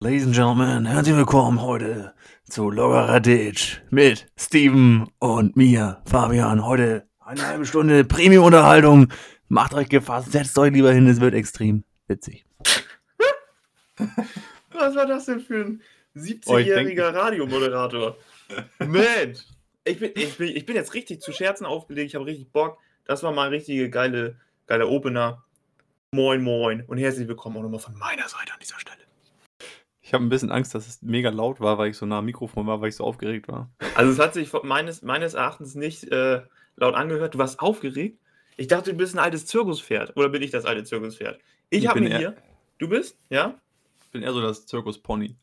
Ladies and Gentlemen, herzlich willkommen heute zu Loggerer Ditch mit Steven und mir, Fabian. Heute eine halbe Stunde Premium-Unterhaltung. Macht euch gefasst, setzt euch lieber hin, es wird extrem witzig. Was war das denn für ein Oh, ich 17-jähriger Radiomoderator? Mensch! Ich bin, ich, bin, ich bin jetzt richtig zu Scherzen aufgelegt, ich habe richtig Bock. Das war mal ein richtige geile, geiler Opener. Moin, moin und herzlich willkommen auch nochmal von meiner Seite an dieser Stelle. Ich habe ein bisschen Angst, dass es mega laut war, weil ich so nah am Mikrofon war, weil ich so aufgeregt war. Also es hat sich meines, meines Erachtens nicht äh, laut angehört. Du warst aufgeregt. Ich dachte, du bist ein altes Zirkuspferd. Oder bin ich das alte Zirkuspferd? Ich, Ich habe mir hier... Du bist? Ja? Ich bin eher so das Zirkus-Pony.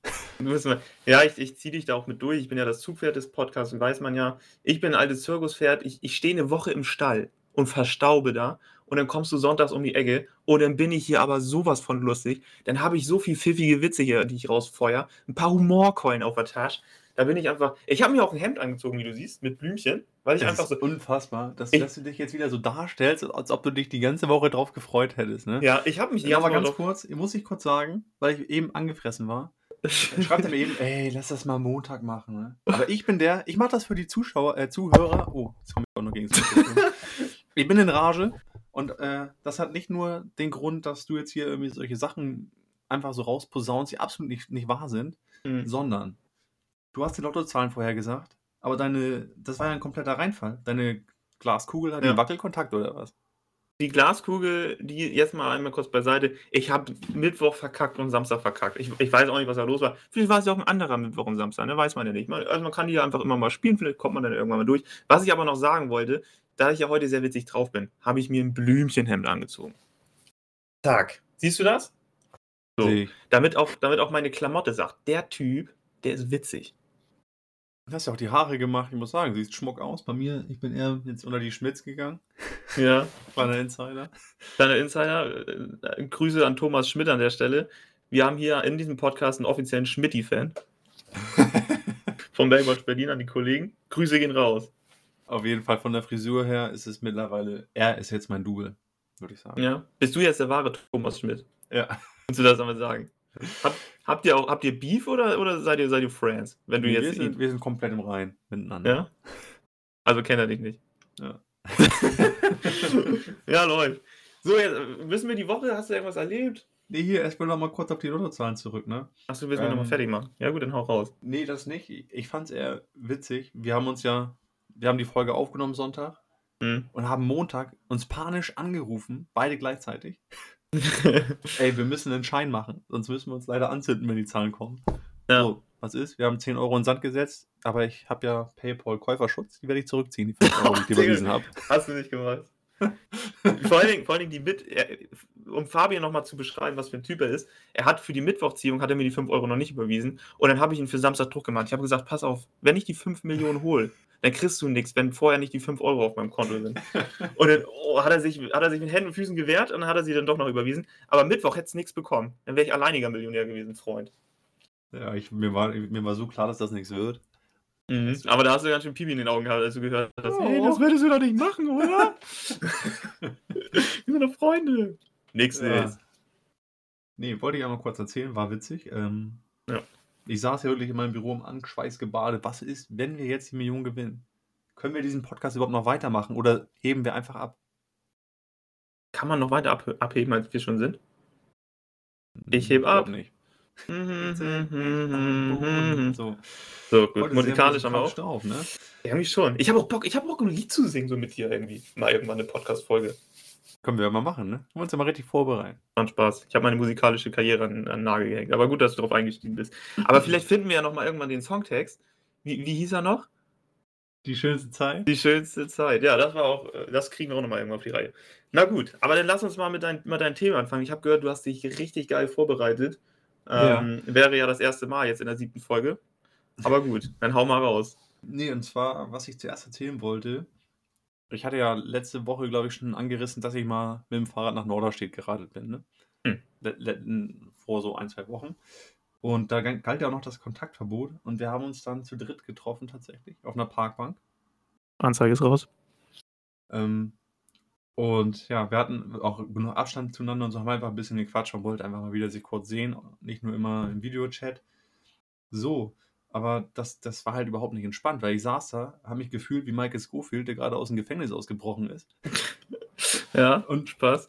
Ja, ich, ich ziehe dich da auch mit durch. Ich bin ja das Zugpferd des Podcasts und weiß man ja. Ich bin ein altes Zirkuspferd. Ich, ich stehe eine Woche im Stall und verstaube da. Und dann kommst du sonntags um die Ecke und dann bin ich hier aber sowas von lustig. Dann habe ich so viel pfiffige Witze hier, die ich rausfeuer. Ein paar Humorkeulen auf der Tasche. Da bin ich einfach. Ich habe mir auch ein Hemd angezogen, wie du siehst, mit Blümchen, weil ich Das einfach ist so. unfassbar, dass, Ich- dass du dich jetzt wieder so darstellst, als ob du dich die ganze Woche drauf gefreut hättest. Ne? Ja, ich habe mich die Ja, aber ganze ganz kurz, muss ich kurz sagen, weil ich eben angefressen war. Schreibt er mir eben, ey, lass das mal Montag machen. Ne? Aber ich bin der, ich mache das für die Zuschauer, äh, Zuhörer. Oh, jetzt komme ich auch noch gegen. Ich bin in Rage und äh, das hat nicht nur den Grund, dass du jetzt hier irgendwie solche Sachen einfach so rausposaunst, die absolut nicht, nicht wahr sind, Hm. sondern du hast die Lottozahlen vorher gesagt, aber deine, das war ja ein kompletter Reinfall. Deine Glaskugel hat Ja. einen Wackelkontakt oder was? Die Glaskugel, die jetzt mal einmal kurz beiseite. Ich habe Mittwoch verkackt und Samstag verkackt. Ich, ich weiß auch nicht, was da los war. Vielleicht war es ja auch ein anderer Mittwoch und Samstag, ne? weiß man ja nicht. Man, also man kann die ja einfach immer mal spielen, vielleicht kommt man dann irgendwann mal durch. Was ich aber noch sagen wollte, da ich ja heute sehr witzig drauf bin, habe ich mir ein Blümchenhemd angezogen. Zack. Siehst du das? So. Ich. Damit auch, damit auch meine Klamotte sagt, der Typ, der ist witzig. Du hast ja auch die Haare gemacht, ich muss sagen, siehst schmuck aus. Bei mir, ich bin eher jetzt unter die Schmitz gegangen. Ja. Der Insider. Kleiner Insider, äh, Grüße an Thomas Schmidt an der Stelle. Wir haben hier in diesem Podcast einen offiziellen Schmitti-Fan vom Baywatch Berlin an die Kollegen. Grüße gehen raus. Auf jeden Fall von der Frisur her ist es mittlerweile, er ist jetzt mein Double, würde ich sagen. Ja. Bist du jetzt der wahre Thomas Schmidt? Ja. Kannst du das einmal sagen? Hab, habt ihr auch habt ihr Beef oder, oder seid ihr seid ihr Friends? Wenn du wir, jetzt sind, wir sind komplett im Rein miteinander. ja? Also kennt er dich nicht. Ja. ja, läuft. So, jetzt wissen wir die Woche, hast du irgendwas erlebt? Nee, hier erstmal noch mal kurz auf die Lottozahlen zurück, ne? Achso, willst du Ähm. nochmal fertig machen? Ja gut, dann hau raus. Nee, das nicht. Ich, ich fand es eher witzig. Wir haben uns ja, wir haben die Folge aufgenommen Sonntag Hm. und haben Montag uns panisch angerufen, beide gleichzeitig. Ey, wir müssen einen Schein machen, sonst müssen wir uns leider anzünden, wenn die Zahlen kommen. Ja. So, was ist? Wir haben 10 Euro in den Sand gesetzt, aber ich habe ja PayPal-Käuferschutz, die werde ich zurückziehen, die 5 Euro, die ich überwiesen habe. Hast du nicht gemacht. Vor, allen Dingen, vor allen Dingen die mit, er, um Fabian nochmal zu beschreiben, was für ein Typ er ist. Er hat für die Mittwochziehung, hat er mir die 5 Euro noch nicht überwiesen. Und dann habe ich ihn für Samstag Druck gemacht. Ich habe gesagt, pass auf, wenn ich die 5 Millionen hole, dann kriegst du nichts, wenn vorher nicht die 5 Euro auf meinem Konto sind. Und dann oh, hat, er sich, hat er sich mit Händen und Füßen gewehrt und dann hat er sie dann doch noch überwiesen. Aber Mittwoch hätte es nichts bekommen. Dann wäre ich alleiniger Millionär gewesen, Freund. Ja, ich, mir, war, mir war so klar, dass das nichts wird. Mhm. Aber da hast du ganz schön Pipi in den Augen gehabt, als du gehört hast, Oh. hey, das würdest du doch nicht machen, oder? Wir sind doch Freunde. Nix Ja. ist. Nee, wollte ich einmal kurz erzählen, war witzig. Ähm, Ja. Ich saß ja wirklich in meinem Büro im Anschweiß gebadet. Was ist, wenn wir jetzt die Million gewinnen? Können wir diesen Podcast überhaupt noch weitermachen oder heben wir einfach ab? Kann man noch weiter ab abheben, als wir schon sind? Ich heb glaub ab. nicht. So, So. gut. Musikalisch haben wir auch. drauf, ne? Irgendwie schon. Ich habe auch Bock, ich habe Bock, ein Lied zu singen, so mit dir irgendwie. Mal irgendwann eine Podcast-Folge. Können wir ja mal machen, ne? Wollen wir uns ja mal richtig vorbereiten. Macht Spaß. Ich habe meine musikalische Karriere an, an den Nagel gehängt. Aber gut, dass du darauf eingestiegen bist. Aber vielleicht finden wir ja noch mal irgendwann den Songtext. Wie, wie hieß er noch? Die schönste Zeit? Die schönste Zeit. Ja, das war auch, äh, das kriegen wir auch nochmal irgendwann auf die Reihe. Na gut, aber dann lass uns mal mit, dein, mit deinem Thema anfangen. Ich habe gehört, du hast dich richtig geil vorbereitet. Ähm, Wäre ja das erste Mal jetzt in der siebten Folge. Aber gut, dann hau mal raus. Nee, und zwar, was ich zuerst erzählen wollte, ich hatte ja letzte Woche, glaube ich, schon angerissen, dass ich mal mit dem Fahrrad nach Norderstedt geradelt bin, ne? Hm. Le- le- vor so ein, zwei Wochen. Und da galt ja auch noch das Kontaktverbot. Und wir haben uns dann zu dritt getroffen, tatsächlich, auf einer Parkbank. Anzeige ist raus. Ähm, Und ja, wir hatten auch genug Abstand zueinander und so haben einfach ein bisschen gequatscht und wollten einfach mal wieder sich kurz sehen, nicht nur immer im Videochat. So, aber das, das war halt überhaupt nicht entspannt, weil ich saß da, habe mich gefühlt wie Michael Schofield, der gerade aus dem Gefängnis ausgebrochen ist. Ja, Und, Spaß.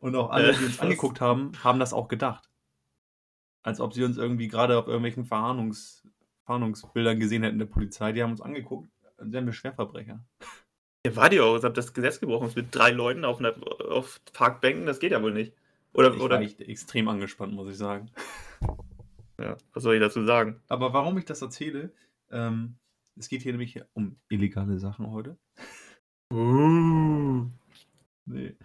und auch alle, die Äh, uns was? angeguckt haben, haben das auch gedacht. Als ob sie uns irgendwie gerade auf irgendwelchen Verharnungs, Fahndungsbildern gesehen hätten der Polizei. Die haben uns angeguckt, als wären wir Schwerverbrecher. Ja, war die auch, als ob das Gesetz gebrochen ist mit drei Leuten auf, einer, auf Parkbänken, das geht ja wohl nicht. Oder, Ich oder war echt extrem angespannt, muss ich sagen. ja, was soll ich dazu sagen? Aber warum ich das erzähle, ähm, es geht hier nämlich um illegale Sachen heute. Uh. Nee.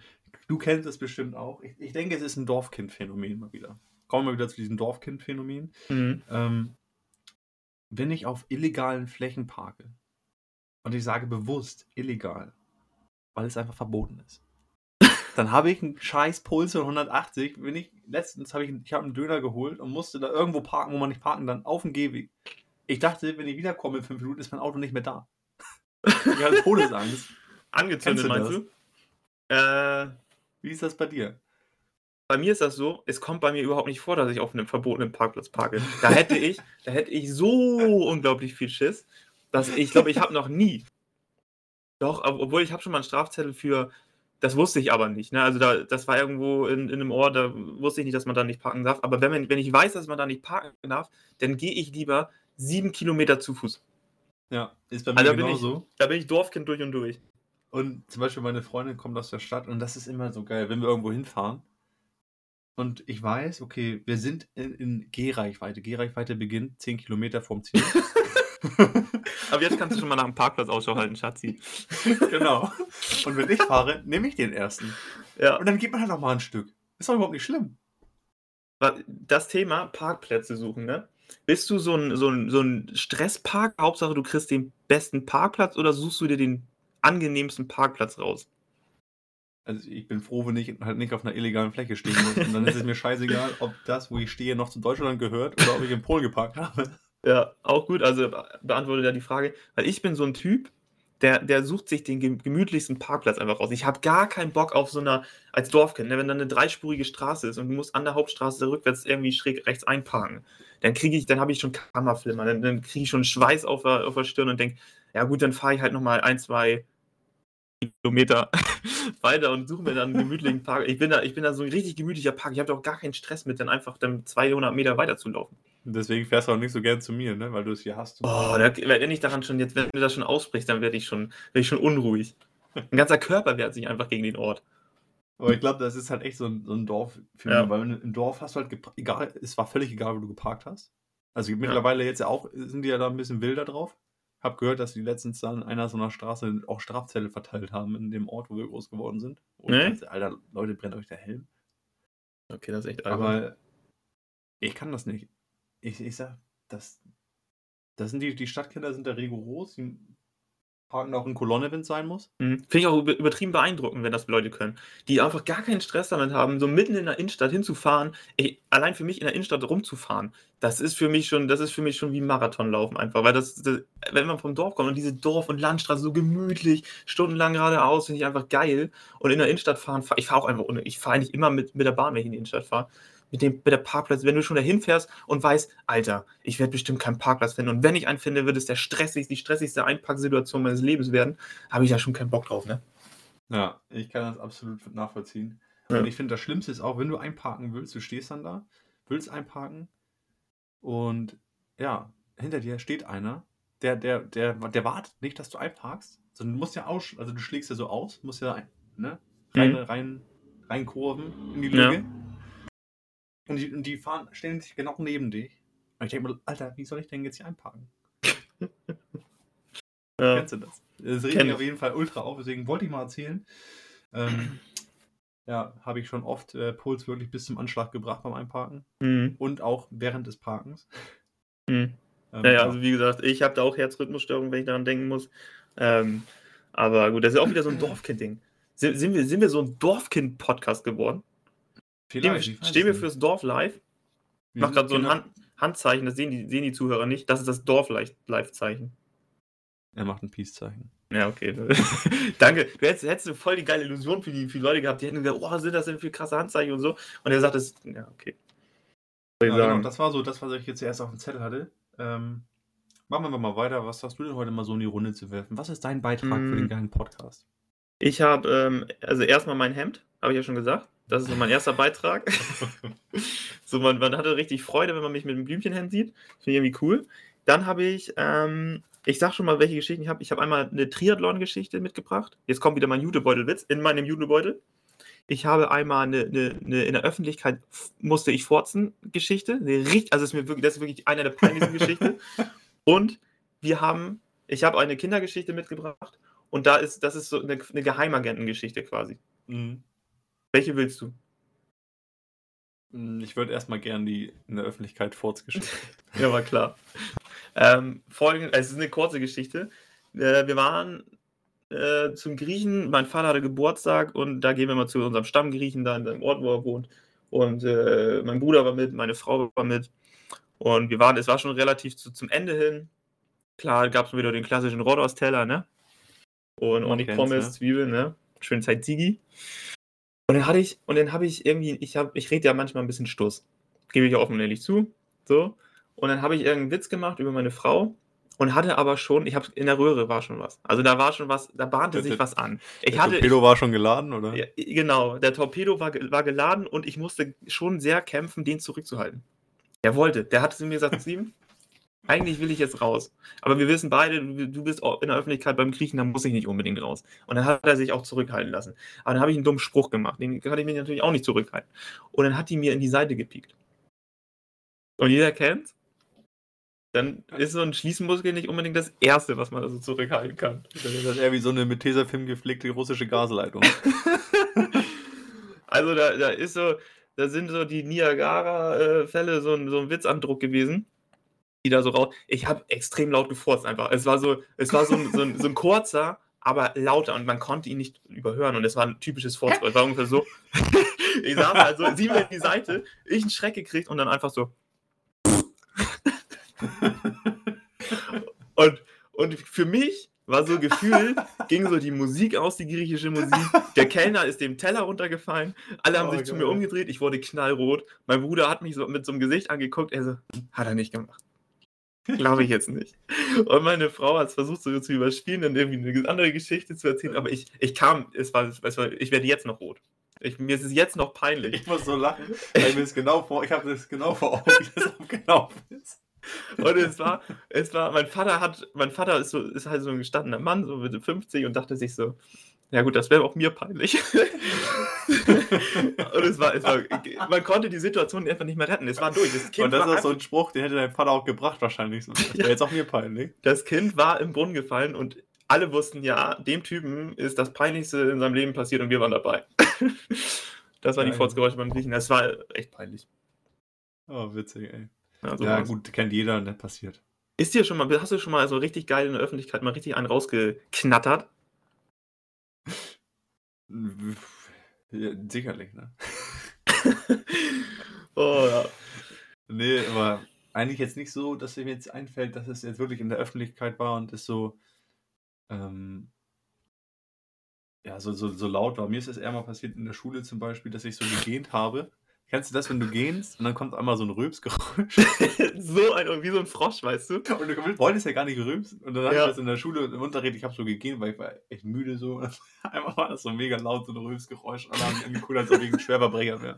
Du kennst es bestimmt auch. Ich, ich denke, es ist ein Dorfkind-Phänomen mal wieder. Kommen wir wieder zu diesem Dorfkind-Phänomen. Mhm. Ähm, wenn ich auf illegalen Flächen parke, und ich sage bewusst illegal, weil es einfach verboten ist, dann habe ich einen scheiß Puls von 180. Wenn ich, letztens habe ich, ich habe einen Döner geholt und musste da irgendwo parken, wo man nicht parken kann, auf dem Gehweg. Ich dachte, wenn ich wiederkomme in fünf Minuten, ist mein Auto nicht mehr da. Ich hatte Todesangst. Angezündet, meinst du? Äh, Wie ist das bei dir? bei mir ist das so, es kommt bei mir überhaupt nicht vor, dass ich auf einem verbotenen Parkplatz parke. Da hätte ich, da hätte ich so unglaublich viel Schiss, dass ich glaube, ich habe noch nie. Doch, ob- obwohl ich habe schon mal einen Strafzettel für, das wusste ich aber nicht. Ne? Also da, das war irgendwo in, in einem Ort, da wusste ich nicht, dass man da nicht parken darf. Aber wenn, man, wenn ich weiß, dass man da nicht parken darf, dann gehe ich lieber sieben Kilometer zu Fuß. Ja, ist bei mir Also da bin ich- genauso. Da bin ich Dorfkind durch und durch. Und zum Beispiel meine Freundin kommt aus der Stadt und das ist immer so geil, wenn wir irgendwo hinfahren und ich weiß, okay, wir sind in, in Gehreichweite. Gehreichweite beginnt 10 Kilometer vorm Ziel. Aber jetzt kannst du schon mal nach dem Parkplatz Ausschau halten, Schatzi. genau. Und wenn ich fahre, nehme ich den ersten. Ja. Und dann geht man halt noch mal ein Stück. Ist doch überhaupt nicht schlimm. Das Thema Parkplätze suchen, ne? Bist du so ein, so ein, so ein Stresspark? Hauptsache, du kriegst den besten Parkplatz oder suchst du dir den angenehmsten Parkplatz raus? Also ich bin froh, wenn ich halt nicht auf einer illegalen Fläche stehen muss. Und dann ist es mir scheißegal, ob das, wo ich stehe, noch zu Deutschland gehört oder ob ich in Polen geparkt habe. Ja, auch gut. Also be- beantwortet ja die Frage, weil ich bin so ein Typ, der, der sucht sich den gem- gemütlichsten Parkplatz einfach raus. Ich habe gar keinen Bock auf so einer, als Dorfkind, ne, wenn da eine dreispurige Straße ist und du musst an der Hauptstraße rückwärts irgendwie schräg rechts einparken, dann kriege ich, dann habe ich schon Kammerflimmer, dann, dann kriege ich schon Schweiß auf der, auf der Stirn und denke, ja gut, dann fahre ich halt nochmal ein, zwei Kilometer weiter und suche mir dann einen gemütlichen Park. Ich bin da, ich bin da so ein richtig gemütlicher Park. Ich habe auch gar keinen Stress mit, dann einfach dann 200 Meter weiter zu laufen. Deswegen fährst du auch nicht so gern zu mir, ne? weil du es hier hast. Oh, da, wenn ich daran schon, jetzt, wenn du das schon aussprichst, dann werde ich schon, werde ich schon unruhig. Ein ganzer Körper wehrt sich einfach gegen den Ort. Aber ich glaube, das ist halt echt so ein, so ein Dorf, Ja. weil im Dorf hast du halt, egal, es war völlig egal, wo du geparkt hast. Also mittlerweile jetzt ja auch, sind die ja da ein bisschen wilder drauf. Hab gehört, dass die letztens dann an einer so einer Straße auch Strafzettel verteilt haben in dem Ort, wo wir groß geworden sind. Und Nee? also, Alter, Leute, brennt euch der Helm. Okay, das ist echt albern. Aber ich kann das nicht. Ich, ich sag, das, das sind die, die Stadtkinder sind da rigoros, die parken auch in Kolonne, wenn es sein muss. Mhm. Finde ich auch über- übertrieben beeindruckend, wenn das Leute können. Die einfach gar keinen Stress damit haben, so mitten in der Innenstadt hinzufahren. Ey, allein für mich in der Innenstadt rumzufahren, das ist für mich schon, das ist für mich schon wie Marathonlaufen einfach. Weil das, das wenn man vom Dorf kommt und diese Dorf- und Landstraße so gemütlich, stundenlang geradeaus, finde ich einfach geil. Und in der Innenstadt fahren, fahr, ich fahre auch einfach ohne, ich fahre eigentlich immer mit, mit der Bahn, wenn ich in die Innenstadt fahre. Mit, dem, mit der Parkplatz, wenn du schon dahin fährst und weißt, Alter, ich werde bestimmt keinen Parkplatz finden. Und wenn ich einen finde, wird es der stressigste, die stressigste Einparksituation meines Lebens werden habe ich da schon keinen Bock drauf, ne? Ja, ich kann das absolut nachvollziehen. Ja. Und ich finde, das Schlimmste ist auch, wenn du einparken willst, du stehst dann da, willst einparken und ja, hinter dir steht einer, der, der, der, der wartet nicht, dass du einparkst, sondern du musst ja aus, also du schlägst ja so aus, musst ja ein, ne, rein, Mhm. rein, rein kurven in die Ja. Und, die, und die fahren, stellen sich genau neben dich. Und ich denke mir, Alter, wie soll ich denn jetzt hier einparken? Ja. Kennst du das? Das regt mich ich. auf jeden Fall ultra auf, deswegen wollte ich mal erzählen. Ähm, ja, habe ich schon oft äh, Puls wirklich bis zum Anschlag gebracht beim Einparken Mhm. und auch während des Parkens. Mhm. Ähm, Naja, also wie gesagt, ich habe da auch Herzrhythmusstörungen, wenn ich daran denken muss. Ähm, aber gut, das ist auch wieder so ein Dorfkind-Ding. Sind, sind, wir, sind wir so ein Dorfkind-Podcast geworden? Stehen wir, vielleicht, stehen wir fürs Dorf live? Ich mach gerade so ein Hand, Handzeichen, das sehen die, sehen die Zuhörer nicht. Das ist das Dorf-Live-Zeichen. Er macht ein Peace-Zeichen. Ja, okay. Danke. Du hättest, hättest voll die geile Illusion für die, für die Leute gehabt. Die hätten gesagt, oh, was sind das denn für krasse Handzeichen und so. Und er sagt es, ja, okay. Ja, genau, das war so das, was ich jetzt erst auf dem Zettel hatte. Ähm, machen wir mal weiter. Was hast du denn heute mal so in die Runde zu werfen? Was ist dein Beitrag für den Mm. geilen Podcast? Ich habe, ähm, also erstmal mein Hemd, habe ich ja schon gesagt. Das ist so mein erster Beitrag. so, man, man hatte richtig Freude, wenn man mich mit einem Blümchenhemd sieht. Finde ich irgendwie cool. Dann habe ich, ähm, ich sag schon mal, welche Geschichten ich habe. Ich habe einmal eine Triathlon-Geschichte mitgebracht. Jetzt kommt wieder mein Jutebeutelwitz in meinem Jutebeutel. Ich habe einmal eine, eine, eine in der Öffentlichkeit musste ich furzen Geschichte. Eine richtig, also das ist mir wirklich, das ist wirklich eine der peinlichsten Geschichten. Und wir haben, ich habe eine Kindergeschichte mitgebracht und da ist, das ist so eine, eine Geheimagentengeschichte quasi. Mhm. Welche willst du? Mm, Ich würde erstmal gern die in der Öffentlichkeit Furzgeschichte. Ja, war klar. Ähm, folgend, es ist eine kurze Geschichte. Äh, wir waren äh, zum Griechen, mein Vater hatte Geburtstag und da gehen wir mal zu unserem Stammgriechen da in seinem Ort, wo er wohnt. Und äh, mein Bruder war mit, meine Frau war mit. Und wir waren, es war schon relativ zu, zum Ende hin. Klar, gab es wieder den klassischen Rodos-Teller, ne? Und ordentlich Pommes, ne? Zwiebeln, ne? Schön Zeit Ziggy. Und dann hatte ich, und dann habe ich irgendwie, ich habe, ich rede ja manchmal ein bisschen Stuss. Gebe ich offen und ehrlich zu. So. Und dann habe ich irgendeinen Witz gemacht über meine Frau und hatte aber schon, ich habe in der Röhre war schon was. Also da war schon was, da bahnte Der- sich was an. Ich Der hatte, Torpedo war schon geladen, oder? ja, genau, der Torpedo war, war geladen und ich musste schon sehr kämpfen, den zurückzuhalten. Der wollte, der hatte zu mir gesagt, Steven, eigentlich will ich jetzt raus. Aber wir wissen beide, du bist auch in der Öffentlichkeit beim Kriechen, da muss ich nicht unbedingt raus. Und dann hat er sich auch zurückhalten lassen. Aber dann habe ich einen dummen Spruch gemacht, den kann ich mir natürlich auch nicht zurückhalten. Und dann hat die mir in die Seite gepiekt. Und jeder kennt, dann ist so ein Schließmuskel nicht unbedingt das Erste, was man also zurückhalten kann. Dann ist das eher wie so eine mit Tesafilm gepflegte russische Gasleitung. Also da, da ist so, da sind so die Niagara-Fälle so, ein, so ein Witzandruck gewesen, die da so raus. Ich habe extrem laut gefurzt einfach. Es war so, es war so ein, so, ein, so ein kurzer, aber lauter und man konnte ihn nicht überhören und es war ein typisches Furzgeräusch. Es war ungefähr so. ich saß also sie mir in die Seite, ich einen Schreck gekriegt und dann einfach so. Und, und für mich war so Gefühl, ging so die Musik aus, die griechische Musik. Der Kellner ist dem Teller runtergefallen. Alle haben Oh, sich zu geil. mir umgedreht. Ich wurde knallrot. Mein Bruder hat mich so mit so einem Gesicht angeguckt. Er so, hat er nicht gemacht. Glaube ich jetzt nicht. Und meine Frau hat es versucht, so zu überspielen, dann irgendwie eine andere Geschichte zu erzählen. Aber ich, ich kam, es war, es war, ich werde jetzt noch rot. Ich, mir ist es jetzt noch peinlich. Ich muss so lachen, weil mir das genau vor, ich habe das genau vor Augen, wie das genau ist. Und es war, es war, mein Vater hat, mein Vater ist so, ist halt so ein gestandener Mann, so Mitte 50 und dachte sich so, ja gut, das wäre auch mir peinlich. und es war, es war, man konnte die Situation einfach nicht mehr retten. Es war durch. Das Kind, Und das war, ist so ein Spruch, den hätte dein Vater auch gebracht wahrscheinlich. Das wäre Ja. jetzt auch mir peinlich. das kind war im Brunnen gefallen und alle wussten, ja, dem Typen ist das Peinlichste in seinem Leben passiert und wir waren dabei. das waren die. Furzgeräusche beim Griechen. Das war echt peinlich. Oh, witzig, ey. Also ja, was. gut, kennt jeder und das passiert. Ist dir schon mal, hast du schon mal so richtig geil in der Öffentlichkeit mal richtig einen rausgeknattert? Ja, sicherlich, ne? oh ja. Nee, aber eigentlich jetzt nicht so, dass mir jetzt einfällt, dass es jetzt wirklich in der Öffentlichkeit war und es so, ähm, ja, so, so, so laut war. Mir ist es eher mal passiert in der Schule zum Beispiel, dass ich so gegähnt habe. Kennst du das, wenn du gähnst und dann kommt einmal so ein Rülpsgeräusch? so ein, wie so ein Frosch, weißt du? Und du wolltest ja gar nicht rülpsen. Und dann Ja. ich das in der Schule im Unterricht, ich habe so gegähnt, weil ich war echt müde so. Und einmal war das so mega laut, so ein Rülpsgeräusch. Und dann haben die angeguckt, als ob ich ein Schwerverbrecher wäre.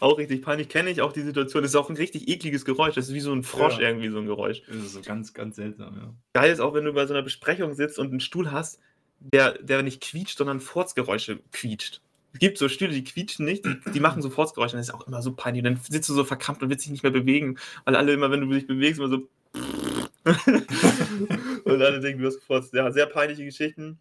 Auch richtig peinlich, kenne ich auch die Situation. Das ist auch ein richtig ekliges Geräusch. Das ist wie so ein Frosch Ja. irgendwie, so ein Geräusch. Das ist so ganz, ganz seltsam, ja. Geil ist auch, wenn du bei so einer Besprechung sitzt und einen Stuhl hast, der, der nicht quietscht, sondern Furzgeräusche quietscht. Es gibt so Stühle, die quietschen nicht, die, die machen so Furzgeräusche und das ist auch immer so peinlich. Und dann sitzt du so verkrampft und willst dich nicht mehr bewegen, weil alle immer, wenn du dich bewegst, immer so. und alle denken, du hast gefurzt. Ja, sehr peinliche Geschichten.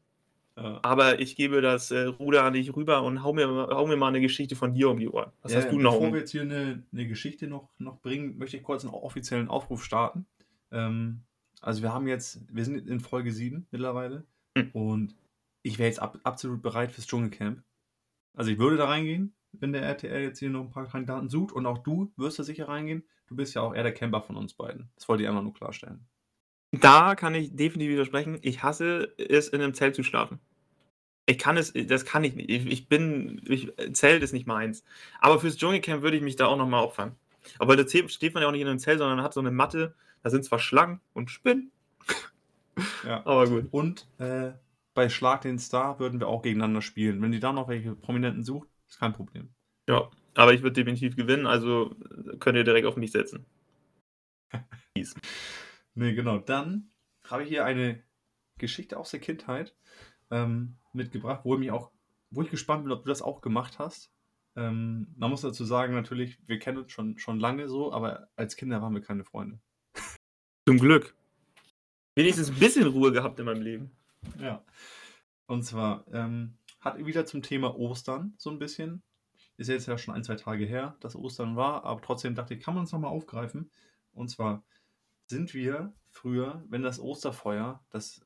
ja. Aber ich gebe das äh, Ruder an dich rüber und hau mir, hau mir mal eine Geschichte von dir um die Ohren. Was Ja, hast du noch? Bevor wir jetzt hier eine, eine Geschichte noch, noch bringen, möchte ich kurz einen offiziellen Aufruf starten. Ähm, also wir haben jetzt, wir sind in Folge 7 mittlerweile Hm. und ich wäre jetzt ab, absolut bereit fürs Dschungelcamp. Also ich würde da reingehen, wenn der RTL jetzt hier noch ein paar Kandidaten sucht und auch du wirst da sicher reingehen. Du bist ja auch eher der Camper von uns beiden. Das wollte ich einmal nur klarstellen. Da kann ich definitiv widersprechen. Ich hasse es, in einem Zelt zu schlafen. Ich kann es das kann ich nicht. Ich bin ich Zelt ist nicht meins. Aber fürs Dschungelcamp würde ich mich da auch noch mal opfern. Aber da steht man ja auch nicht in 'nem Zelt, sondern hat so 'ne Matte. Da sind zwar Schlangen und Spinnen. Ja. Aber gut. Und, äh, bei Schlag den Star würden wir auch gegeneinander spielen. Wenn ihr da noch welche Prominenten sucht, ist kein Problem. Ja, aber ich würde definitiv gewinnen, also könnt ihr direkt auf mich setzen. Mies. Ne, genau. Dann habe ich hier eine Geschichte aus der Kindheit, ähm, mitgebracht, wo ich mich auch wo ich gespannt bin, ob du das auch gemacht hast. Ähm, man muss dazu sagen natürlich, wir kennen uns schon schon lange so, aber als Kinder waren wir keine Freunde. Zum Glück. Wenigstens 'n bisschen Ruhe gehabt in meinem Leben. Ja. Und zwar, ähm, hat wieder zum Thema Ostern so 'n bisschen. Ist jetzt ja schon 1, 2 Tage her, dass Ostern war, aber trotzdem dachte ich, kann man's noch mal aufgreifen. Und zwar sind wir früher, wenn das Osterfeuer das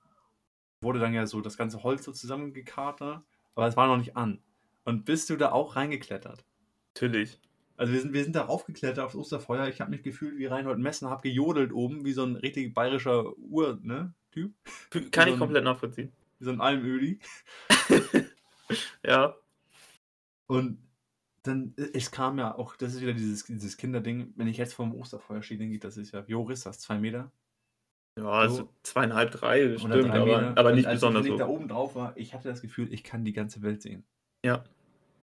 wurde dann ja so das ganze Holz so zusammengekarrt, aber es war noch nicht an. Und bist du da auch reingeklettert? Natürlich. Also, wir sind wir sind da raufgeklettert aufs Osterfeuer. Ich habe mich gefühlt wie Reinhold Messner, habe gejodelt oben wie so 'n richtig bayerischer Ur ne, Typ. Kann so ich komplett nachvollziehen. wie so 'n Almöhi. Ja. Und dann es kam ja auch das ist wieder dieses dieses Kinderding, wenn ich jetzt vorm Osterfeuer stehe, denke ich, das ist ja wie hoch ist das? 2 Meter? Ja, so So. 2,5, 3 Oder bestimmt, 3 aber Meter. aber Und nicht als besonders wenn ich da oben drauf war, ich hatte das Gefühl, ich kann die ganze Welt sehen. Ja.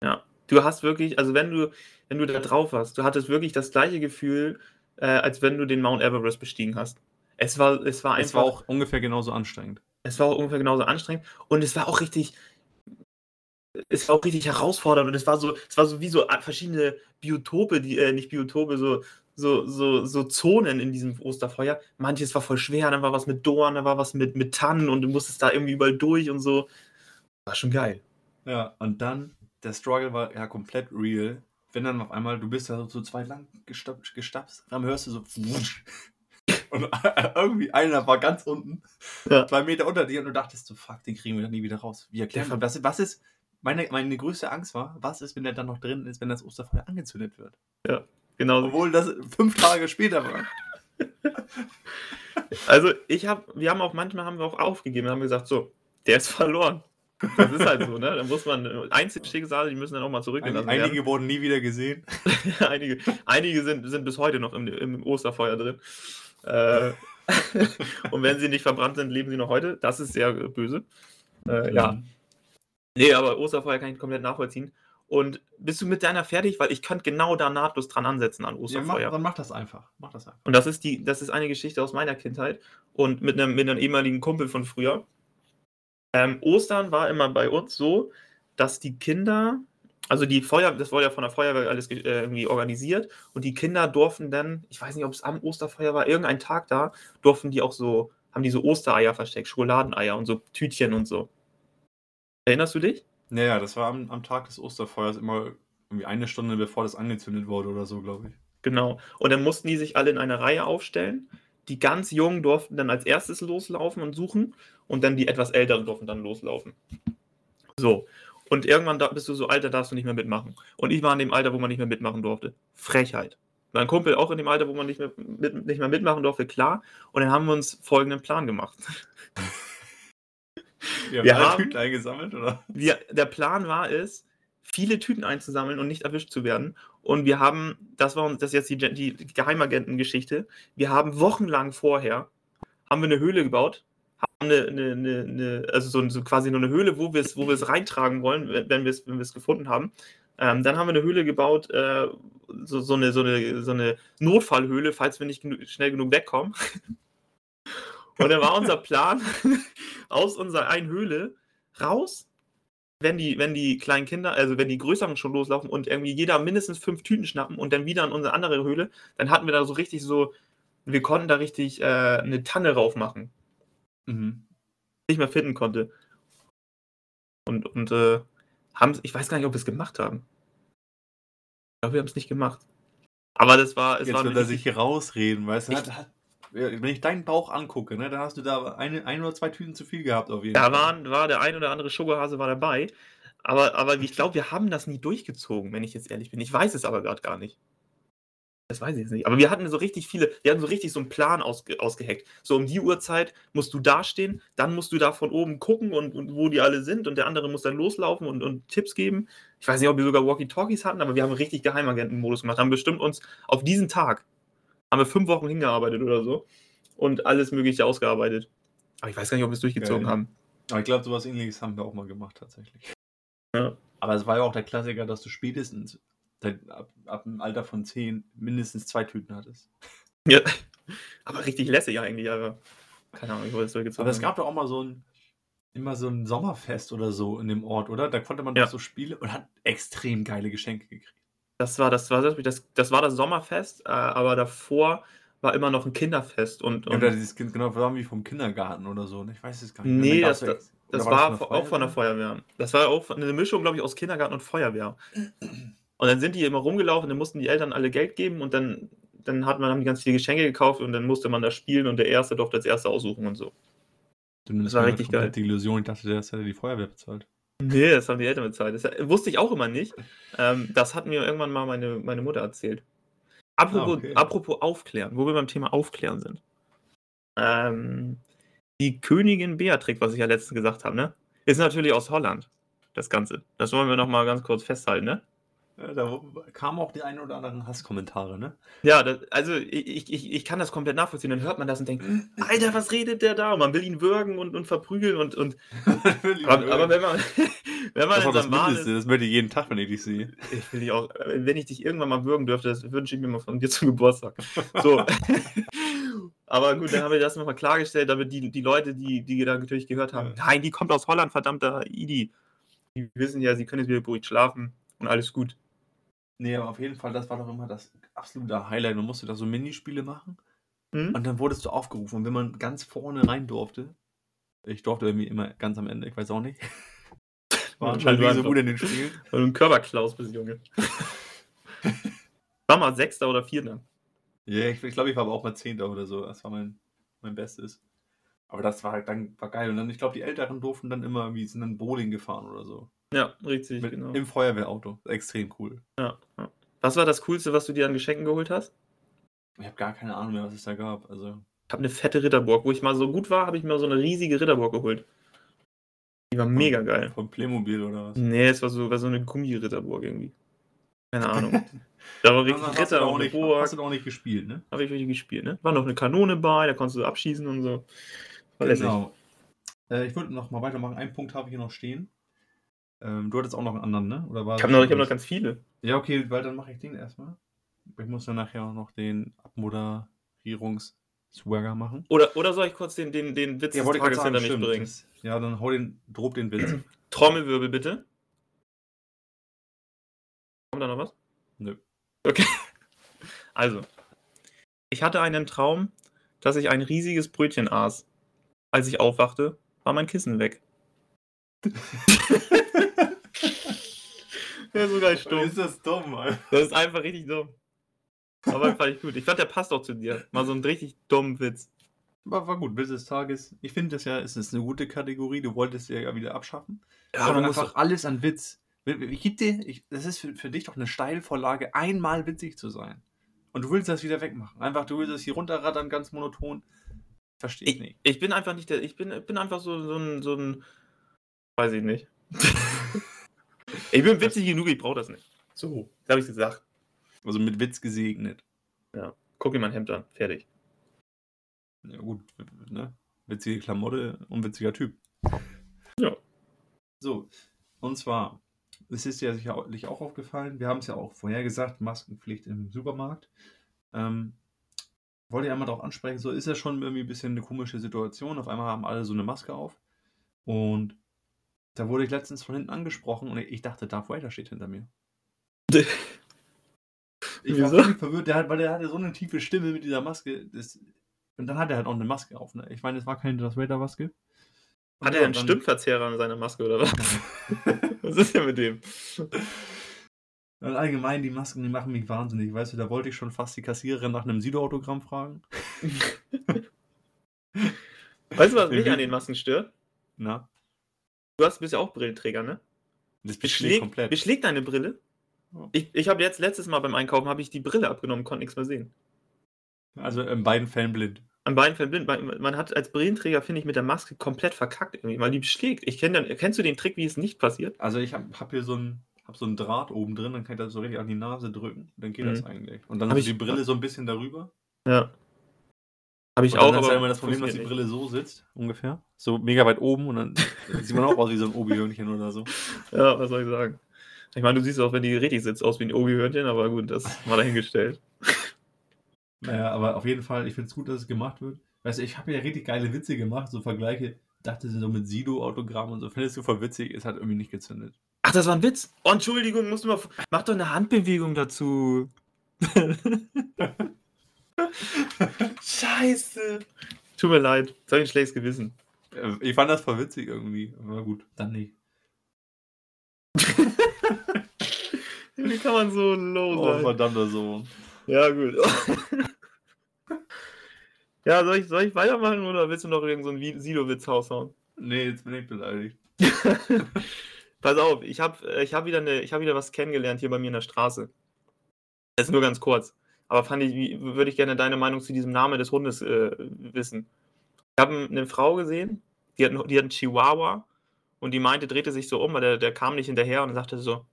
Ja. Du hast wirklich also, wenn du wenn du da drauf warst, du hattest wirklich das gleiche Gefühl, äh, als wenn du den Mount Everest bestiegen hast. Es war es war Es war einfach auch ungefähr genauso anstrengend. es war auch ungefähr genauso anstrengend und es war auch richtig es war auch richtig herausfordernd und es war so es war so wie so verschiedene Biotope, die äh, nicht Biotope, so so so so Zonen in diesem Osterfeuer. Manches war voll schwer, dann war was mit Dorn, dann war was mit mit Tannen und du musstest da irgendwie überall durch und so. War schon geil. Ja, und dann der Struggle war ja komplett real. Wenn dann auf einmal du bist da so zu zweit lang gestap gestapst, auf einmal hörst du so und irgendwie einer war ganz unten, Ja. 2 Meter unter dir und du dachtest so: „Fuck, den kriegen wir doch nie wieder raus.“ Wie erklärt man das? Was ist meine meine größte Angst war, was ist, wenn der dann noch drin ist, wenn das Osterfeuer angezündet wird? Ja, genau. Obwohl das 5 Tage später war. Also, ich habe wir haben auch manchmal haben wir auch aufgegeben, haben gesagt: „So, der ist verloren.“ Das ist halt so, ne? Da muss man Einzelschicksale, die müssen dann auch mal zurückgelassen werden. einige wurden nie wieder gesehen. Einige einige sind sind bis heute noch im im Osterfeuer drin. Äh, und wenn sie nicht verbrannt sind, leben sie noch heute. Das ist sehr, äh, böse. Äh, ja. Mhm. Ne, aber Osterfeuer kann ich komplett nachvollziehen. Und bist du mit deiner fertig? Weil ich könnte genau da nahtlos dran ansetzen an Ja, mach Osterfeuer. dann mach das einfach. Mach das einfach. Und das ist die das ist eine Geschichte aus meiner Kindheit und mit 'nem mit 'nem ehemaligen Kumpel von früher. Ähm, Ostern war immer bei uns so, dass die Kinder also, die Feuer das wurde ja von der Feuerwehr alles äh, irgendwie organisiert und die Kinder durften dann ich weiß nicht, ob's am Osterfeuer war, irgendein Tag da, durften die auch so haben die so Ostereier versteckt, Schokoladeneier und so Tütchen und so. Erinnerst du dich? Ja, ja, das war am am Tag des Osterfeuers immer irgendwie 1 Stunde, bevor das angezündet wurde oder so, glaube ich. Genau. Und dann mussten die sich alle in einer Reihe aufstellen. Die ganz Jungen durften dann als Erstes loslaufen und suchen und dann die etwas Älteren durften dann loslaufen. So. Und irgendwann da bist du so alt, da darfst du nicht mehr mitmachen. Und ich war in dem Alter, wo man nicht mehr mitmachen durfte. Frechheit. Mein Kumpel auch in dem Alter, wo man nicht mehr mit nicht mehr mitmachen durfte, klar. Und dann haben wir uns folgenden Plan gemacht. Wir haben Wir alle haben Tüten eingesammelt, oder? wir der Plan war es, viele Tüten einzusammeln und nicht erwischt zu werden. Und wir haben das war uns das ist jetzt die die Geheimagentengeschichte. Wir haben wochenlang vorher haben wir 'ne Höhle gebaut, haben 'ne 'ne 'ne 'ne also, so so quasi nur 'ne Höhle, wo wir's wo wir's reintragen wollen, we wenn wir's wenn wir's gefunden haben. Ähm, dann haben wir 'ne Höhle gebaut, äh, so so 'ne so 'ne so 'ne Notfallhöhle, falls wir nicht genu schnell genug wegkommen. Und dann war unser Plan, aus unserer einen Höhle raus, wenn die wenn die kleinen Kinder also, wenn die Größeren schon loslaufen und irgendwie jeder mindestens 5 Tüten schnappen und dann wieder in unsere andere Höhle, dann hatten wir da so richtig so wir konnten da richtig, äh, 'ne Tanne raufmachen. Mhm. Nicht mehr finden konnte. Und und, äh, haben's ich weiß gar nicht, ob wir's gemacht haben. Ich glaube, wir haben's nicht gemacht. Aber das war es Jetzt war will er sich hier rausreden, weißt du? Ich Hat hat wenn ich deinen Bauch angucke, ne, dann hast du da eine 1 oder 2 Tüten zu viel gehabt auf jeden Da Fall. waren war der ein oder andere Schokohase war dabei, aber aber ich glaube, wir haben das nie durchgezogen, wenn ich jetzt ehrlich bin. Ich weiß es aber grad gar nicht. Das weiß ich jetzt nicht. Aber wir hatten so richtig viele, wir hatten so richtig so einen Plan ausge, ausgeheckt. So um die Uhrzeit musst du dastehen, dann musst du da von oben gucken und, und wo die alle sind und der andere muss dann loslaufen und, und Tipps geben. Ich weiß nicht, ob wir sogar Walkie-Talkies hatten, aber wir haben richtig Geheimagenten-Modus gemacht. Haben bestimmt uns auf diesen Tag, haben wir fünf Wochen hingearbeitet oder so und alles Mögliche ausgearbeitet. Aber ich weiß gar nicht, ob wir es durchgezogen Geil. haben. Aber ich glaube, sowas ähnliches haben wir auch mal gemacht, tatsächlich. Ja. Aber es war ja auch der Klassiker, dass du spätestens seit- ab, ab dem Alter von 10 mindestens zwei Tüten hattest. Ja. Aber richtig lässig eigentlich, aber keine Ahnung, ich wollte es durchgezogen Aber es gab doch auch mal so ein, immer so ein Sommerfest oder so in dem Ort, oder? Da konnte man Ja. doch so Spiele und hat extrem geile Geschenke gekriegt. Das war das, war das, das, das war das Sommerfest, äh, aber davor war immer noch ein Kinderfest und, und Oder dieses Kind, genau, war wie vom Kindergarten oder so. ne? Ich weiß es gar nicht. Nee, das- das oder war, das auch von der Feuerwehr. Das war auch eine Mischung, glaube ich, aus Kindergarten und Feuerwehr. Und dann sind die immer rumgelaufen, dann mussten die Eltern alle Geld geben und dann, dann hat man haben die ganz viele Geschenke gekauft und dann musste man da spielen und der Erste durfte als Erster aussuchen und so. Nimmst Das war richtig geil. Die Illusion, ich dachte, das hätte die Feuerwehr bezahlt. Nee, das haben die Eltern bezahlt. Das wusste ich auch immer nicht. Ähm, das hat mir irgendwann mal meine, meine Mutter erzählt. Apropos, Ah, okay. apropos Aufklären, wo wir beim Thema Aufklären sind. Ähm, die Königin Beatrix, was ich ja letztens gesagt habe, ne? Ist natürlich aus Holland. Das Ganze. Das wollen wir noch mal ganz kurz festhalten, ne? Ja, da kamen auch die ein oder anderen Hasskommentare, ne? Ja, das, also ich, ich, ich kann das komplett nachvollziehen. Dann hört man das und denkt, Alter, was redet der da? Und man will ihn würgen und, und verprügeln und, und aber, aber wenn man, wenn man das in das seinem Wahn ist, das möchte ich jeden Tag, wenn ich dich sehe. Ich will dich auch, wenn ich dich irgendwann mal würgen dürfte, das wünsche ich mir mal von dir zum Geburtstag. So. Aber gut, dann haben wir das nochmal klargestellt, damit die, die Leute, die, die da natürlich gehört haben, nein, die kommt aus Holland, verdammter Idi. Die wissen ja, sie können jetzt wieder beruhigt schlafen und alles gut. Nee, aber auf jeden Fall, das war doch immer das absolute Highlight. Man musste da so Minispiele machen Hm? und dann wurdest du aufgerufen. Und wenn man ganz vorne rein durfte, ich durfte irgendwie immer ganz am Ende, ich weiß auch nicht. War anscheinend nicht so gut in den Spielen. Weil du ein Körperklaus bist, Junge. War mal Sechster oder Vierter. Ja, ich, ich glaube, ich war aber auch mal Zehnter oder so. Das war mein, mein Bestes. Aber das war halt dann war geil. Und dann, ich glaube, die Älteren durften dann immer irgendwie, sind dann Bowling gefahren oder so. Ja, richtig, Mit, genau. Im Feuerwehrauto. Extrem cool. Ja, ja. Was war das Coolste, was du dir an Geschenken geholt hast? Ich habe gar keine Ahnung mehr, was es da gab. Also, Ich habe eine fette Ritterburg. Wo ich mal so gut war, habe ich mir so eine riesige Ritterburg geholt. Die war mega geil. Von Playmobil oder was? Nee, es war so, war so eine Gummiritterburg irgendwie. Keine Ahnung. Da war richtig hast, du Ritter und Burg. hast du auch nicht gespielt, ne? Habe ich richtig gespielt, ne? War noch eine Kanone bei, da konntest du abschießen und so. Genau. Äh, ich würde noch mal weitermachen. Einen Punkt habe ich hier noch stehen. Ähm, du hattest auch noch einen anderen, ne? Oder war Ich habe noch, ich hab noch ganz viele. Ja, okay, weil dann mache ich den erstmal. Ich muss dann nachher auch noch den Abmoderierungs-Swagger machen. Oder, oder soll ich kurz den, den, den Witz des ich grad Tages hinter mich bringen? Ja, dann hau den, drob den Witz. Trommelwirbel bitte. Kommt da noch was? Nö. Okay. Also, ich hatte einen Traum, dass ich ein riesiges Brötchen aß. Als ich aufwachte, war mein Kissen weg. Ja, sogar stumm. Ist das dumm, Alter. Das ist einfach richtig dumm. Aber fand ich gut. Ich fand, der passt auch zu dir. Mal so einen richtig dummen Witz. War, war gut, Witz des Tages. Ich finde das ja, es ist eine gute Kategorie. Du wolltest ja wieder abschaffen. Ja, Aber man muss einfach alles an Witz. Gib dir, ich, das ist für, für dich doch eine Steilvorlage, einmal witzig zu sein. Und du willst das wieder wegmachen. Einfach, du willst das hier runterrattern, ganz monoton. Verstehe ich Ich, nicht. ich bin einfach nicht der. Ich bin, ich bin einfach so, so ein. So ein weiß ich nicht. ich bin witzig genug, ich brauche das nicht. So, das habe ich gesagt. Also mit Witz gesegnet. Guck dir mein Hemd an. Fertig. Ja, gut, ne? Witzige Klamotte, unwitziger Typ. Ja. So, und zwar, es ist ja sicherlich auch aufgefallen, wir haben es ja auch vorher gesagt, Maskenpflicht im Supermarkt. Ähm, wollte ich einmal darauf ansprechen, so ist ja schon irgendwie ein bisschen eine komische Situation. Auf einmal haben alle so eine Maske auf. Und da wurde ich letztens von hinten angesprochen und ich dachte, Darth Vader steht hinter mir. Ich war völlig verwirrt, der hat, weil der hatte so eine tiefe Stimme mit dieser Maske. Das, und dann hat er halt auch eine Maske auf. Ne? Ich meine, es war keine Darth Vader Maske. Und Hat ja, er einen dann- Stimmverzerrer an seiner Maske oder was? was ist denn mit dem? Und allgemein, die Masken, die machen mich wahnsinnig. Weißt du, da wollte ich schon fast die Kassiererin nach einem Sido-Autogramm fragen. Weißt du, was mich an den Masken stört? Na, Du hast, bist ja auch Brillenträger, ne? das Beschlägt, beschlägt deine Brille? Ich, ich habe jetzt letztes Mal beim Einkaufen habe ich die Brille abgenommen, konnte nichts mehr sehen. Also in beiden Fällen blind. An beiden Fällen blind. Man, man hat als Brillenträger, finde ich, mit der Maske komplett verkackt irgendwie, weil die beschlägt. Ich kenn dann, kennst du den Trick, wie es nicht passiert? Also ich habe hab hier so ein, hab so ein Draht oben drin, dann kann ich das so richtig an die Nase drücken. Dann geht das Mhm. eigentlich. Und dann Hab so ich- die Brille so ein bisschen darüber. Ja. Habe ich Und auch, dann ist aber ja immer das Problem, dass die Brille so sitzt, ungefähr. So mega weit oben und dann sieht man auch aus wie so ein Obi-Hörnchen oder so. Ja, was soll ich sagen? Ich meine, du siehst auch, wenn die richtig sitzt, aus wie ein Obi-Hörnchen, aber gut, das war dahingestellt. Naja, aber auf jeden Fall, ich finde es gut, dass es gemacht wird. Weißt du, ich habe ja richtig geile Witze gemacht, so Vergleiche. Dachte so mit Sido-Autogramm und so. Findest du voll witzig, es hat irgendwie nicht gezündet. Ach, das war ein Witz. Oh, Entschuldigung, musst du mal. Mach doch eine Handbewegung dazu. Scheiße. Tut mir leid. Das habe ich ein schlechtes Gewissen. Äh, Ich fand das voll witzig irgendwie. Aber gut, dann nicht. Wie kann man so low Oh, sein? verdammter Sohn. ja, gut. ja, soll ich, soll ich weitermachen oder willst du noch irgendeinen so einen Silo-Witz raushauen? Nee, jetzt bin ich beleidigt. Pass auf, ich habe ich hab wieder, hab wieder was kennengelernt hier bei mir in der Straße. Das ist nur ganz kurz. Aber fand ich, würde ich gerne deine Meinung zu diesem Namen des Hundes äh, wissen. Ich habe eine Frau gesehen, die hat, einen- die hat einen Chihuahua und die meinte, drehte sich so um, weil der, der kam nicht hinterher und sagte so: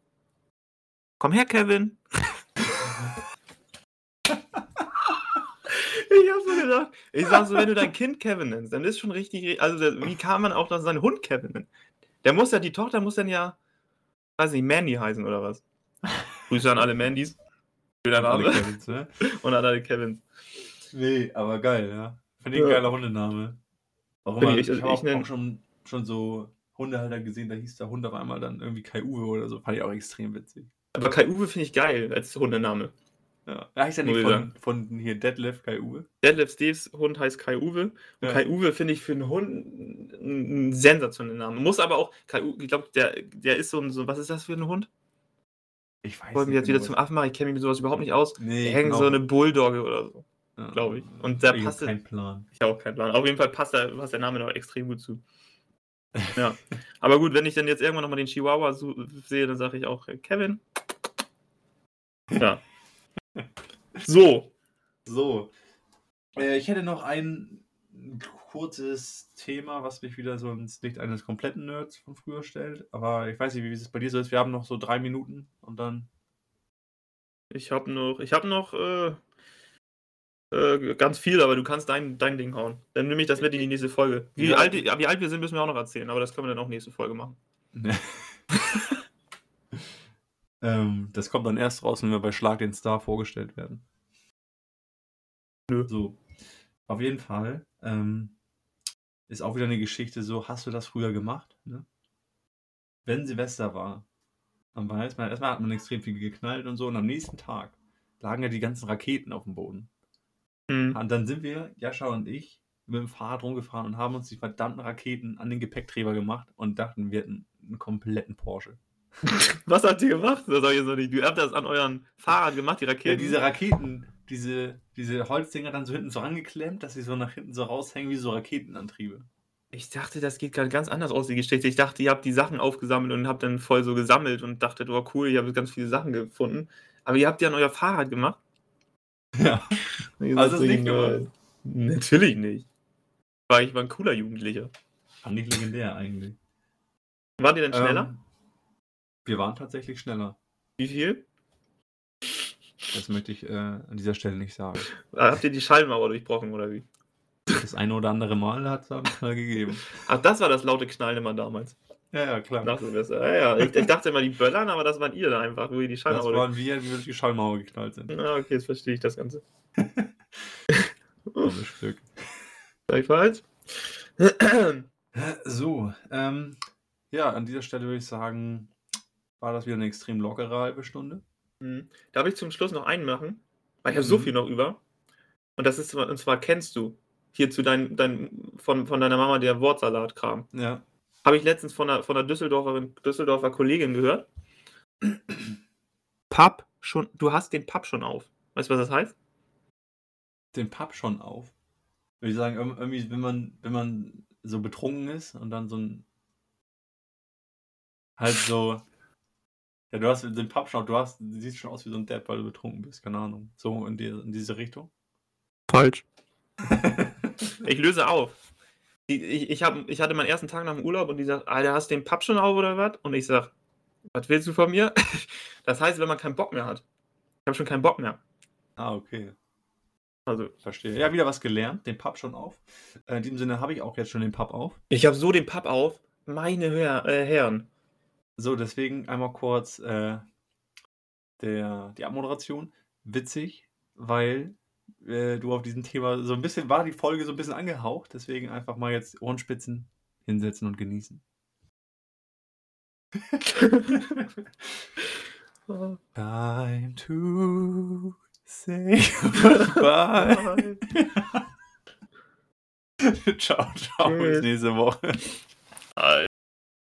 Komm her, Kevin. Ich hab so gedacht, ich sag so, wenn du dein Kind Kevin nennst, dann ist schon richtig, also wie kann man auch noch seinen Hund Kevin nennen? Der muss ja, die Tochter muss dann ja, weiß nicht, Mandy heißen oder was? Grüße an alle Mandys. Schöner Alle Name. Kevins, ne? Und an alle Kevins. Nee, aber geil, ja. Finde ich ein Ja. geiler Hundename. Auch Finde immer, ich- ich, ich habe auch, nenn- auch schon, schon so Hundehalter gesehen, da hieß der Hund auf einmal dann irgendwie Kai Uwe oder so. Fand ich auch extrem witzig. Aber Kai Uwe finde ich geil als Hundename. Ja, er heißt ja nicht ich von, von hier Deadlift Kai Uwe. Deadlift Steves Hund heißt Kai Uwe. Und Ja. Kai Uwe finde ich für einen Hund ein ein sensationeller Name. Muss aber auch, Kai Uwe, ich glaube, der, der ist so ein, so, was ist das für ein Hund? Ich weiß Wollen wir jetzt wieder genau, zum was- Affen machen? Ich kenne mich mit sowas überhaupt nicht aus. Nee, Der hängt genau. so eine Bulldogge oder so. Ja. glaub ich. Und da ich passt hab es- keinen Plan. Ich habe auch keinen Plan. Auf jeden Fall passt, da, passt der Name noch extrem gut zu. Ja. Aber gut, wenn ich dann jetzt irgendwann nochmal den Chihuahua sehe, dann sage ich auch Kevin. Ja. So. So. Äh, ich hätte noch ein kurzes Thema, was mich wieder so ins Licht eines kompletten Nerds von früher stellt. Aber ich weiß nicht, wie es bei dir so ist. Wir haben noch so drei Minuten und dann. Ich habe noch, ich habe noch äh, äh, ganz viel, aber du kannst dein, dein Ding hauen. Dann nehme ich das mit in die nächste Folge. Wie, Ja. alt, wie alt wir sind, müssen wir auch noch erzählen, aber das können wir dann auch nächste Folge machen. ähm, das kommt dann erst raus, wenn wir bei Schlag den Star vorgestellt werden. Nö. So. Auf jeden Fall ähm, ist auch wieder eine Geschichte so, hast du das früher gemacht? Ne? Wenn Silvester war, dann weiß man, erstmal hat man extrem viel geknallt und so und am nächsten Tag lagen ja die ganzen Raketen auf dem Boden. Hm. Und dann sind wir, Jascha und ich, mit dem Fahrrad rumgefahren und haben uns die verdammten Raketen an den Gepäckträger gemacht und dachten, wir hätten einen kompletten Porsche. Was habt ihr gemacht? Das hab ich jetzt noch nicht. Du habt das an euren Fahrrad gemacht, die Raketen? Ja, diese Raketen, diese, diese Holzdinger dann so hinten so angeklemmt, dass sie so nach hinten so raushängen wie so Raketenantriebe. Ich dachte, das geht gerade ganz anders aus, die Geschichte. Ich dachte, ihr habt die Sachen aufgesammelt und habt dann voll so gesammelt und dachtet, oh cool, ihr habt ganz viele Sachen gefunden. Aber ihr habt die an euer Fahrrad gemacht. Ja. Ihr Hast seid du es nicht gemacht? Natürlich nicht. War ich war ein cooler Jugendlicher. Fand ich legendär eigentlich. Wart ihr denn schneller? Ähm, wir waren tatsächlich schneller. Wie viel? Das möchte ich äh, an dieser Stelle nicht sagen. Ah, Habt ihr die Schallmauer durchbrochen oder wie? Das eine oder andere Mal hat es einen Knall gegeben. Ach, das war das laute Knallen immer damals. Ja, ja, klar. Nach Silvester. Ja, ja. Ich, ich dachte immer, die böllern, aber das waren ihr da einfach, wo ihr die Das Schallmauer. waren wir, wie wir durch die Schallmauer geknallt sind. Ah, okay, jetzt verstehe ich das Ganze. Dummes Stück. Gleichfalls. So, ähm, ja, an dieser Stelle würde ich sagen, war das wieder eine extrem lockere halbe Stunde. Mhm. Darf ich zum Schluss noch einen machen? Weil ich habe so Mhm. viel noch über. Und das ist, und zwar kennst du hier zu dein, dein, von, von deiner Mama der Wortsalat-Kram. Ja. Habe ich letztens von einer, von einer Düsseldorferin, Düsseldorfer Kollegin gehört. Papp schon, du hast den Papp schon auf. Weißt du, was das heißt? Den Pub schon auf. Würde ich sagen, irg- irgendwie, wenn man, wenn man so betrunken ist und dann so ein. Halt so. Ja, du hast den Pappschnauz, du hast, du siehst schon aus wie so ein Depp, weil du betrunken bist, keine Ahnung. So in, die, in diese Richtung. Falsch. ich löse auf. Ich, ich, hab, ich hatte meinen ersten Tag nach dem Urlaub und die sagt, Alter, hast du den Papp schon auf oder was? Und ich sag, was willst du von mir? Das heißt, wenn man keinen Bock mehr hat. Ich habe schon keinen Bock mehr. Ah, okay. Also, Verstehe. Ja, wieder was gelernt, den Papp schon auf. Äh, in diesem Sinne habe ich auch jetzt schon den Papp auf. ich habe so den Papp auf. Meine Hör äh, Herren. So, deswegen einmal kurz äh, der, die Abmoderation. Witzig, weil äh, du auf diesem Thema so ein bisschen, war die Folge so ein bisschen angehaucht. Deswegen einfach mal jetzt Ohrenspitzen hinsetzen und genießen. Time to say goodbye. ciao, ciao, bis nächste Woche. Alter.